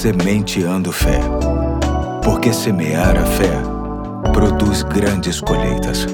Sementeando Fé. Porque semear a fé produz grandes colheitas.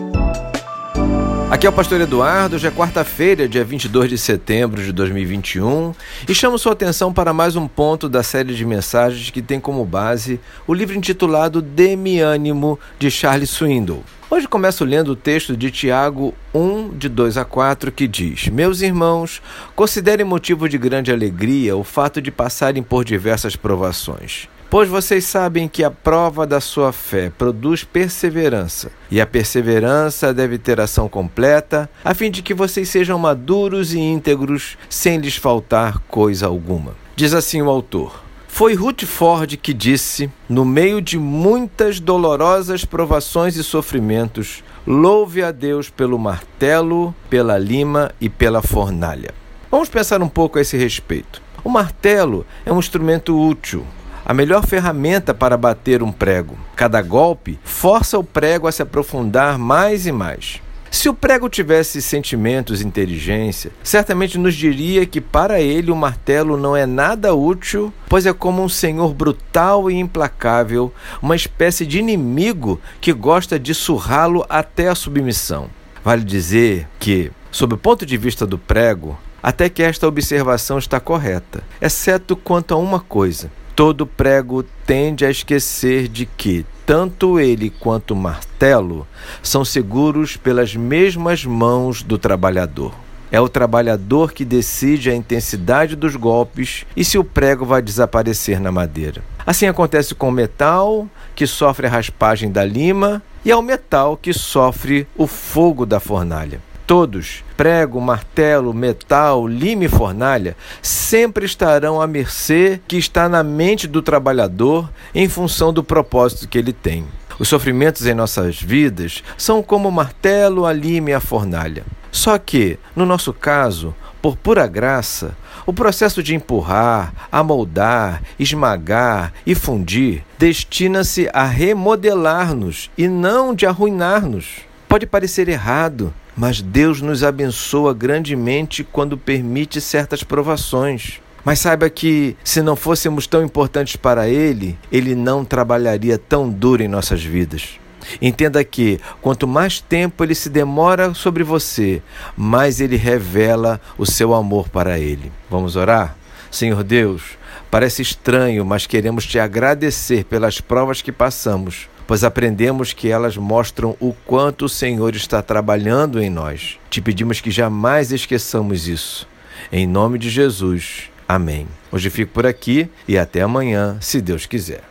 Aqui é o Pastor Eduardo, já é quarta-feira, dia 22 de setembro de 2021, e chamo sua atenção para mais um ponto da série de mensagens que tem como base o livro intitulado Demi Ânimo, de Charles Swindoll. Hoje começo lendo o texto de Tiago 1, de 2 a 4, que diz: Meus irmãos, considerem motivo de grande alegria o fato de passarem por diversas provações. Pois vocês sabem que a prova da sua fé produz perseverança, e a perseverança deve ter ação completa, a fim de que vocês sejam maduros e íntegros, sem lhes faltar coisa alguma. Diz assim o autor. Foi Ruth Ford que disse, no meio de muitas dolorosas provações e sofrimentos, louve a Deus pelo martelo, pela lima e pela fornalha. Vamos pensar um pouco a esse respeito. O martelo é um instrumento útil, a melhor ferramenta para bater um prego. Cada golpe força o prego a se aprofundar mais e mais. Se o prego tivesse sentimentos e inteligência, certamente nos diria que para ele o martelo não é nada útil, pois é como um senhor brutal e implacável, uma espécie de inimigo que gosta de surrá-lo até a submissão. Vale dizer que, sob o ponto de vista do prego, até que esta observação está correta, exceto quanto a uma coisa. Todo prego tende a esquecer de que tanto ele quanto o martelo são seguros pelas mesmas mãos do trabalhador. É o trabalhador que decide a intensidade dos golpes e se o prego vai desaparecer na madeira. Assim acontece com o metal, que sofre a raspagem da lima, e ao metal que sofre o fogo da fornalha. Todos, prego, martelo, metal, lime e fornalha, sempre estarão à mercê que está na mente do trabalhador em função do propósito que ele tem. Os sofrimentos em nossas vidas são como o martelo, a lime e a fornalha. Só que, no nosso caso, por pura graça, o processo de empurrar, amoldar, esmagar e fundir destina-se a remodelar-nos e não de arruinar-nos. Pode parecer errado, mas Deus nos abençoa grandemente quando permite certas provações. Mas saiba que, se não fôssemos tão importantes para Ele, Ele não trabalharia tão duro em nossas vidas. Entenda que, quanto mais tempo Ele se demora sobre você, mais Ele revela o seu amor para Ele. Vamos orar? Senhor Deus, parece estranho, mas queremos te agradecer pelas provas que passamos pois aprendemos que elas mostram o quanto o Senhor está trabalhando em nós. Te pedimos que jamais esqueçamos isso. Em nome de Jesus. Amém. Hoje fico por aqui e até amanhã, se Deus quiser.